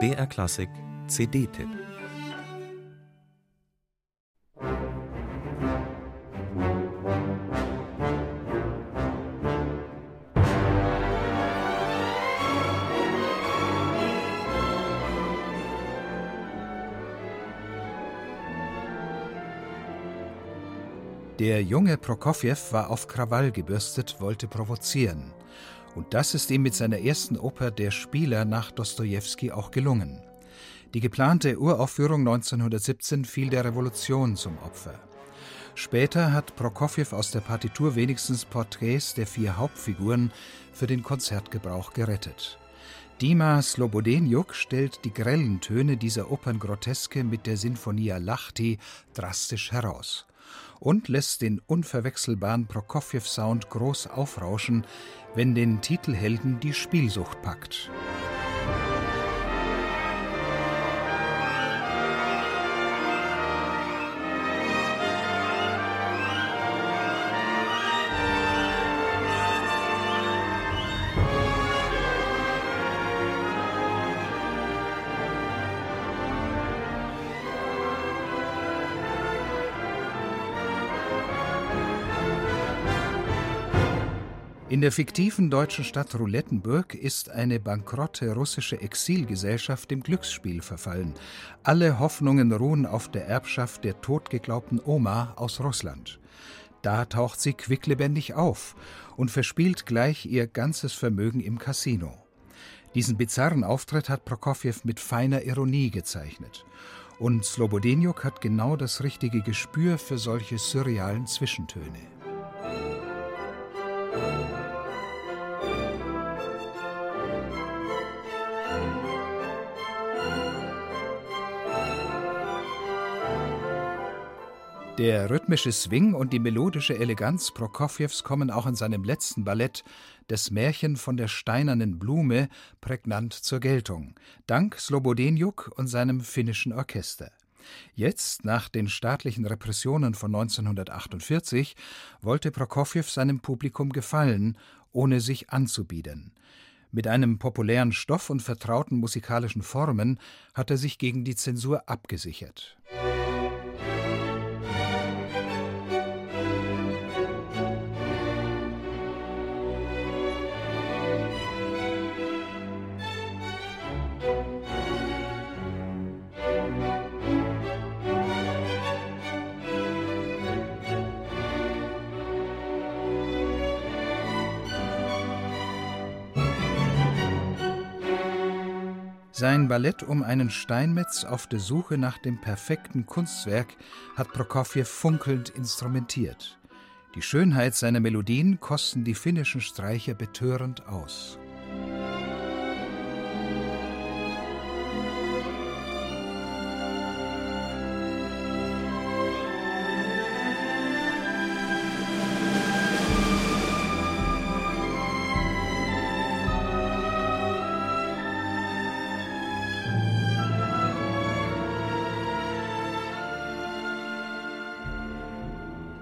BR Klassik CD-Tipp Der junge Prokofjew war auf Krawall gebürstet, wollte provozieren. Und das ist ihm mit seiner ersten Oper Der Spieler nach Dostojewski auch gelungen. Die geplante Uraufführung 1917 fiel der Revolution zum Opfer. Später hat Prokofjew aus der Partitur wenigstens Porträts der vier Hauptfiguren für den Konzertgebrauch gerettet. Dima Slobodenjuk stellt die grellen Töne dieser Operngroteske mit der Sinfonia Lachti drastisch heraus und lässt den unverwechselbaren Prokofjew-Sound groß aufrauschen, wenn den Titelhelden die Spielsucht packt. In der fiktiven deutschen Stadt Roulettenburg ist eine bankrotte russische Exilgesellschaft dem Glücksspiel verfallen. Alle Hoffnungen ruhen auf der Erbschaft der totgeglaubten Oma aus Russland. Da taucht sie quicklebendig auf und verspielt gleich ihr ganzes Vermögen im Casino. Diesen bizarren Auftritt hat Prokofjew mit feiner Ironie gezeichnet. Und Slobodeniuk hat genau das richtige Gespür für solche surrealen Zwischentöne. Der rhythmische Swing und die melodische Eleganz Prokofjews kommen auch in seinem letzten Ballett Das Märchen von der steinernen Blume prägnant zur Geltung, dank Slobodeniuk und seinem finnischen Orchester. Jetzt, nach den staatlichen Repressionen von 1948, wollte Prokofjew seinem Publikum gefallen, ohne sich anzubiedern. Mit einem populären Stoff und vertrauten musikalischen Formen hat er sich gegen die Zensur abgesichert. Sein Ballett um einen Steinmetz auf der Suche nach dem perfekten Kunstwerk hat Prokofjew funkelnd instrumentiert. Die Schönheit seiner Melodien kosten die finnischen Streicher betörend aus.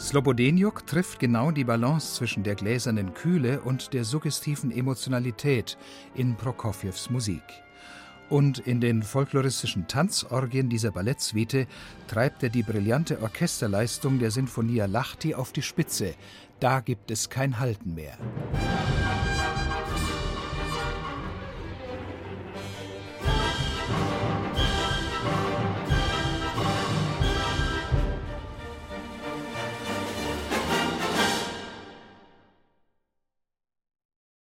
Slobodeniuk trifft genau die Balance zwischen der gläsernen Kühle und der suggestiven Emotionalität in Prokofjews Musik. Und in den folkloristischen Tanzorgien dieser Ballettsuite treibt er die brillante Orchesterleistung der Sinfonia Lahti auf die Spitze. Da gibt es kein Halten mehr.